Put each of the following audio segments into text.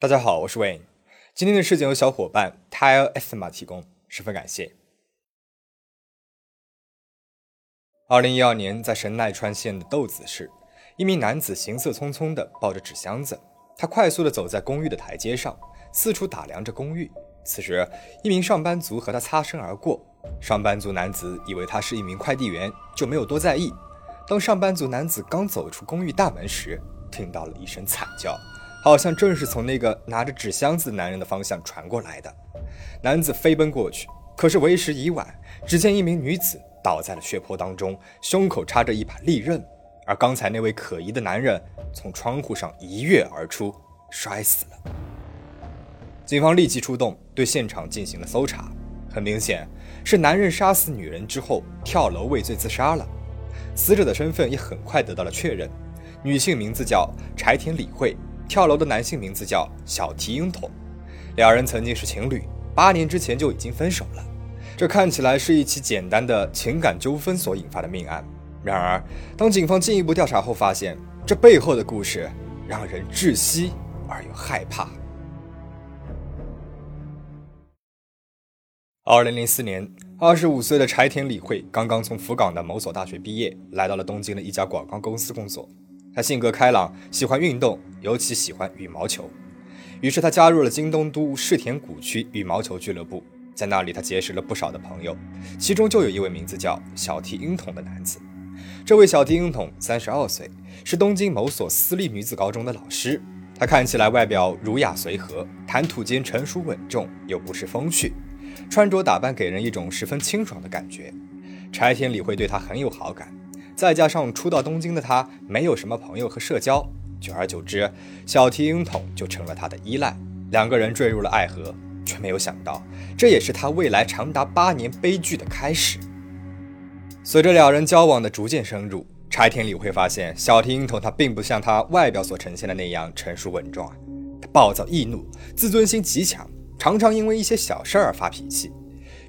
大家好，我是 Wayne。今天的事件由小伙伴 Tile s m a 提供，十分感谢。二零一二年，在神奈川县的豆子市，一名男子行色匆匆地抱着纸箱子，他快速地走在公寓的台阶上，四处打量着公寓。此时，一名上班族和他擦身而过。上班族男子以为他是一名快递员，就没有多在意。当上班族男子刚走出公寓大门时，听到了一声惨叫，好像正是从那个拿着纸箱子男人的方向传过来的。男子飞奔过去，可是为时已晚。只见一名女子倒在了血泊当中，胸口插着一把利刃，而刚才那位可疑的男人从窗户上一跃而出，摔死了。警方立即出动，对现场进行了搜查。很明显，是男人杀死女人之后跳楼畏罪自杀了。死者的身份也很快得到了确认，女性名字叫柴田理惠，跳楼的男性名字叫小提英统，两人曾经是情侣，八年之前就已经分手了。这看起来是一起简单的情感纠纷所引发的命案。然而，当警方进一步调查后，发现这背后的故事让人窒息而又害怕。二零零四年，二十五岁的柴田理惠刚刚从福冈的某所大学毕业，来到了东京的一家广告公司工作。他性格开朗，喜欢运动，尤其喜欢羽毛球。于是他加入了京东都世田谷区羽毛球俱乐部，在那里他结识了不少的朋友，其中就有一位名字叫小提英统的男子。这位小提英统三十二岁，是东京某所私立女子高中的老师。他看起来外表儒雅随和，谈吐间成熟稳重，又不失风趣。穿着打扮给人一种十分清爽的感觉，柴田理惠对他很有好感。再加上初到东京的他没有什么朋友和社交，久而久之，小提英统就成了他的依赖。两个人坠入了爱河，却没有想到，这也是他未来长达八年悲剧的开始。随着两人交往的逐渐深入，柴田理会发现小提英统他并不像他外表所呈现的那样成熟稳重啊，他暴躁易怒，自尊心极强。常常因为一些小事儿而发脾气，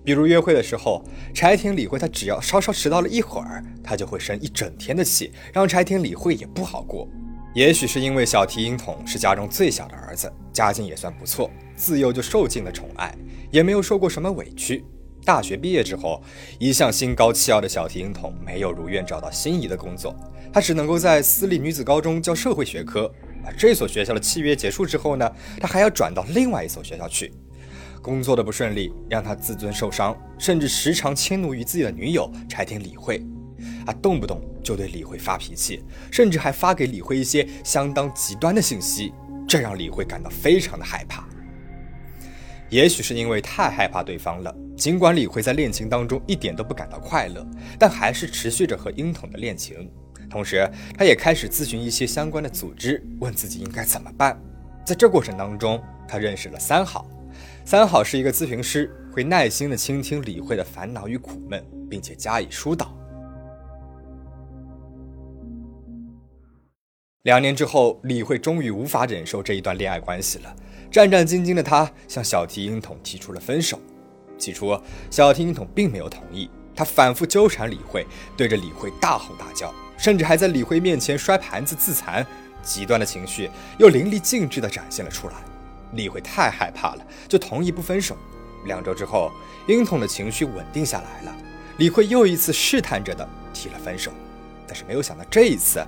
比如约会的时候，柴田理惠他只要稍稍迟到了一会儿，他就会生一整天的气，让柴田理惠也不好过。也许是因为小提英统是家中最小的儿子，家境也算不错，自幼就受尽了宠爱，也没有受过什么委屈。大学毕业之后，一向心高气傲的小提英统没有如愿找到心仪的工作，他只能够在私立女子高中教社会学科。而这所学校的契约结束之后呢，他还要转到另外一所学校去。工作的不顺利让他自尊受伤，甚至时常迁怒于自己的女友柴田理惠，啊，动不动就对李慧发脾气，甚至还发给李慧一些相当极端的信息，这让李慧感到非常的害怕。也许是因为太害怕对方了，尽管李慧在恋情当中一点都不感到快乐，但还是持续着和英统的恋情。同时，他也开始咨询一些相关的组织，问自己应该怎么办。在这过程当中，他认识了三好。三好是一个咨询师，会耐心的倾听李慧的烦恼与苦闷，并且加以疏导。两年之后，李慧终于无法忍受这一段恋爱关系了，战战兢兢的她向小提英统提出了分手。起初，小提英统并没有同意，他反复纠缠李慧，对着李慧大吼大叫。甚至还在李慧面前摔盘子自残，极端的情绪又淋漓尽致的展现了出来。李慧太害怕了，就同意不分手。两周之后，英统的情绪稳定下来了，李慧又一次试探着的提了分手。但是没有想到这一次，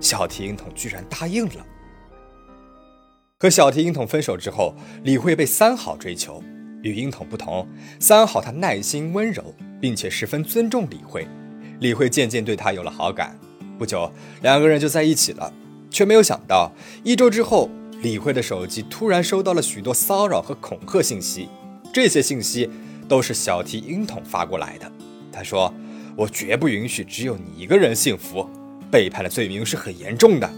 小提英统居然答应了。和小提英统分手之后，李慧被三好追求。与英统不同，三好他耐心温柔，并且十分尊重李慧。李慧渐渐对他有了好感。不久，两个人就在一起了，却没有想到，一周之后，李慧的手机突然收到了许多骚扰和恐吓信息。这些信息都是小提音筒发过来的。他说：“我绝不允许只有你一个人幸福，背叛的罪名是很严重的。”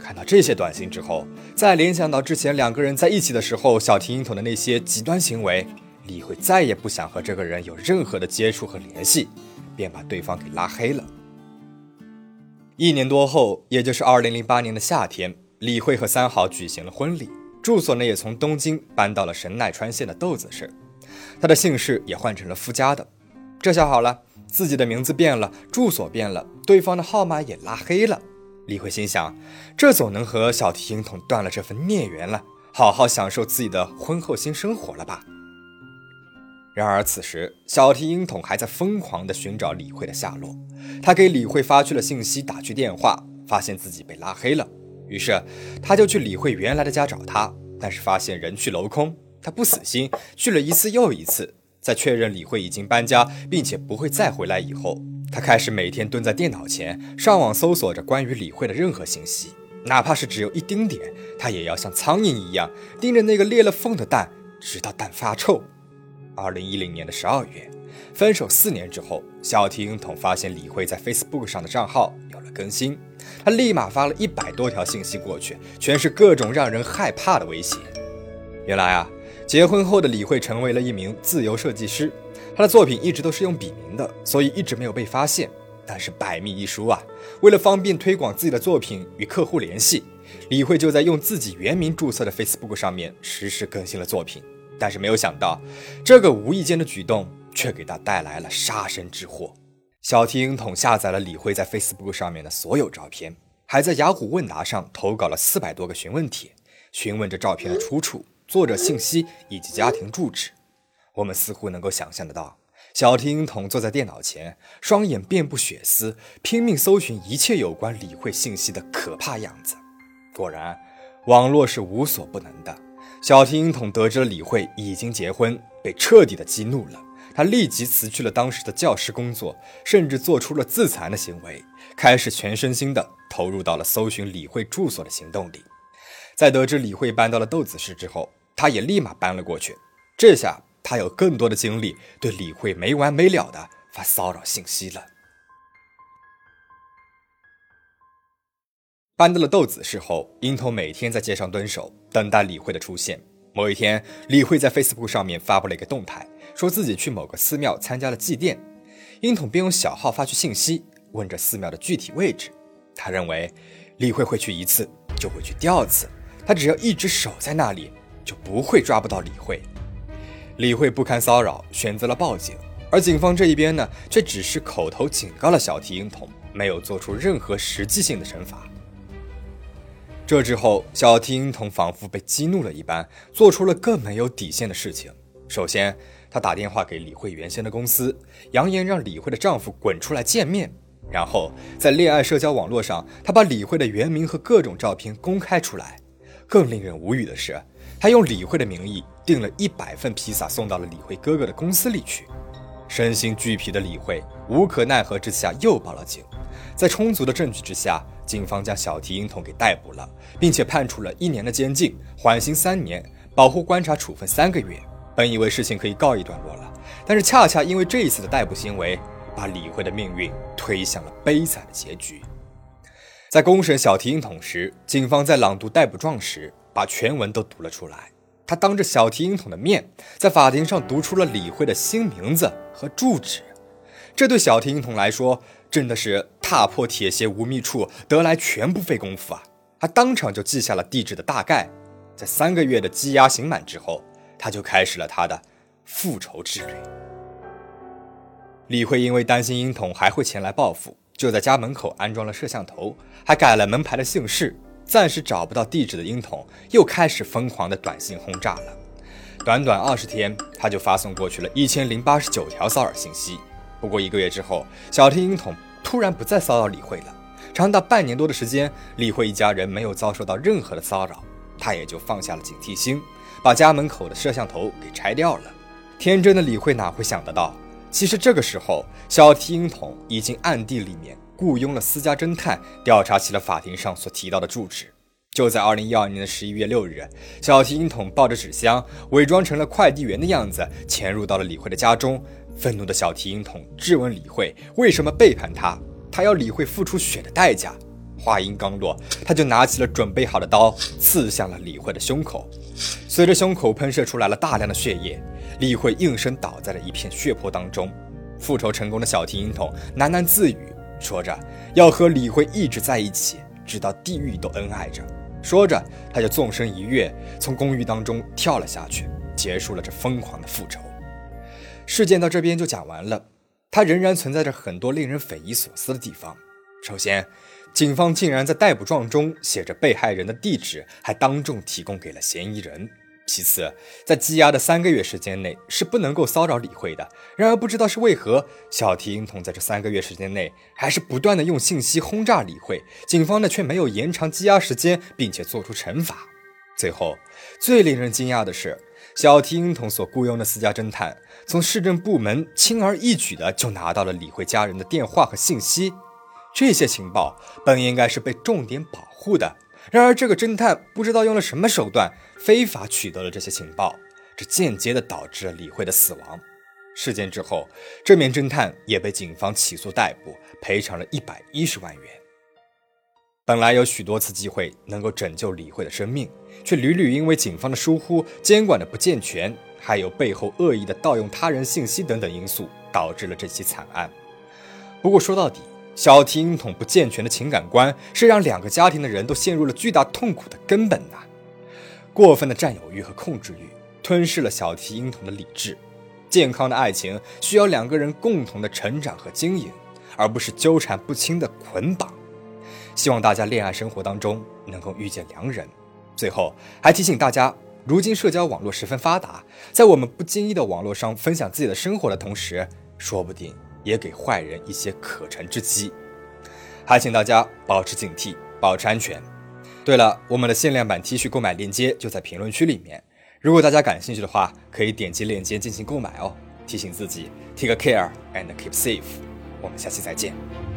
看到这些短信之后，再联想到之前两个人在一起的时候，小提音筒的那些极端行为，李慧再也不想和这个人有任何的接触和联系，便把对方给拉黑了。一年多后，也就是二零零八年的夏天，李慧和三好举行了婚礼，住所呢也从东京搬到了神奈川县的豆子市，他的姓氏也换成了夫家的。这下好了，自己的名字变了，住所变了，对方的号码也拉黑了。李慧心想，这总能和小提英统断了这份孽缘了。好好享受自己的婚后新生活了吧。然而此时，小提英统还在疯狂地寻找李慧的下落。他给李慧发去了信息，打去电话，发现自己被拉黑了。于是，他就去李慧原来的家找她，但是发现人去楼空。他不死心，去了一次又一次，在确认李慧已经搬家，并且不会再回来以后，他开始每天蹲在电脑前，上网搜索着关于李慧的任何信息，哪怕是只有一丁点，他也要像苍蝇一样盯着那个裂了缝的蛋，直到蛋发臭。二零一零年的十二月，分手四年之后，小婷同发现李慧在 Facebook 上的账号有了更新，他立马发了一百多条信息过去，全是各种让人害怕的威胁。原来啊。结婚后的李慧成为了一名自由设计师，她的作品一直都是用笔名的，所以一直没有被发现。但是百密一疏啊，为了方便推广自己的作品与客户联系，李慧就在用自己原名注册的 Facebook 上面实时更新了作品。但是没有想到，这个无意间的举动却给她带来了杀身之祸。小提英统下载了李慧在 Facebook 上面的所有照片，还在雅虎问答上投稿了四百多个询问帖，询问着照片的出处。作者信息以及家庭住址，我们似乎能够想象得到，小提英统坐在电脑前，双眼遍布血丝，拼命搜寻一切有关李慧信息的可怕样子。果然，网络是无所不能的。小提英统得知了李慧已经结婚，被彻底的激怒了。他立即辞去了当时的教师工作，甚至做出了自残的行为，开始全身心的投入到了搜寻李慧住所的行动里。在得知李慧搬到了豆子市之后，他也立马搬了过去，这下他有更多的精力对李慧没完没了的发骚扰信息了。搬到了豆子市后，英童每天在街上蹲守，等待李慧的出现。某一天，李慧在 Facebook 上面发布了一个动态，说自己去某个寺庙参加了祭奠。樱筒便用小号发去信息，问着寺庙的具体位置。他认为李慧会去一次就会去第二次，他只要一直守在那里。就不会抓不到李慧。李慧不堪骚扰，选择了报警。而警方这一边呢，却只是口头警告了小提英童，没有做出任何实际性的惩罚。这之后，小提英童仿佛被激怒了一般，做出了更没有底线的事情。首先，他打电话给李慧原先的公司，扬言让李慧的丈夫滚出来见面。然后，在恋爱社交网络上，他把李慧的原名和各种照片公开出来。更令人无语的是。他用李慧的名义订了一百份披萨，送到了李慧哥哥的公司里去。身心俱疲的李慧无可奈何之下又报了警。在充足的证据之下，警方将小提英童给逮捕了，并且判处了一年的监禁，缓刑三年，保护观察处分三个月。本以为事情可以告一段落了，但是恰恰因为这一次的逮捕行为，把李慧的命运推向了悲惨的结局。在公审小提英童时，警方在朗读逮捕状时。把全文都读了出来，他当着小提英统的面，在法庭上读出了李慧的新名字和住址。这对小提英统来说，真的是踏破铁鞋无觅处，得来全不费工夫啊！他当场就记下了地址的大概，在三个月的羁押刑满之后，他就开始了他的复仇之旅。李慧因为担心英统还会前来报复，就在家门口安装了摄像头，还改了门牌的姓氏。暂时找不到地址的英统又开始疯狂的短信轰炸了。短短二十天，他就发送过去了一千零八十九条骚扰信息。不过一个月之后，小提英统突然不再骚扰李慧了。长达半年多的时间，李慧一家人没有遭受到任何的骚扰，他也就放下了警惕心，把家门口的摄像头给拆掉了。天真的李慧哪会想得到，其实这个时候，小听英统已经暗地里面。雇佣了私家侦探调查起了法庭上所提到的住址。就在二零一二年的十一月六日，小提英统抱着纸箱，伪装成了快递员的样子，潜入到了李慧的家中。愤怒的小提英统质问李慧为什么背叛他，他要李慧付出血的代价。话音刚落，他就拿起了准备好的刀，刺向了李慧的胸口。随着胸口喷射出来了大量的血液，李慧应声倒在了一片血泊当中。复仇成功的小提琴童喃喃自语。说着要和李慧一直在一起，直到地狱都恩爱着。说着，他就纵身一跃，从公寓当中跳了下去，结束了这疯狂的复仇。事件到这边就讲完了。它仍然存在着很多令人匪夷所思的地方。首先，警方竟然在逮捕状中写着被害人的地址，还当众提供给了嫌疑人。其次，在羁押的三个月时间内是不能够骚扰李慧的。然而，不知道是为何，小提婴童在这三个月时间内还是不断的用信息轰炸李慧，警方呢却没有延长羁押时间，并且做出惩罚。最后，最令人惊讶的是，小提婴童所雇佣的私家侦探从市政部门轻而易举的就拿到了李慧家人的电话和信息，这些情报本应该是被重点保护的。然而，这个侦探不知道用了什么手段，非法取得了这些情报，这间接的导致了李慧的死亡。事件之后，这名侦探也被警方起诉逮捕，赔偿了一百一十万元。本来有许多次机会能够拯救李慧的生命，却屡屡因为警方的疏忽、监管的不健全，还有背后恶意的盗用他人信息等等因素，导致了这起惨案。不过说到底，小提婴童不健全的情感观是让两个家庭的人都陷入了巨大痛苦的根本呐！过分的占有欲和控制欲吞噬了小提婴童的理智。健康的爱情需要两个人共同的成长和经营，而不是纠缠不清的捆绑。希望大家恋爱生活当中能够遇见良人。最后还提醒大家，如今社交网络十分发达，在我们不经意的网络上分享自己的生活的同时，说不定。也给坏人一些可乘之机，还请大家保持警惕，保持安全。对了，我们的限量版 T 恤购买链接就在评论区里面，如果大家感兴趣的话，可以点击链接进行购买哦。提醒自己，take care and keep safe。我们下期再见。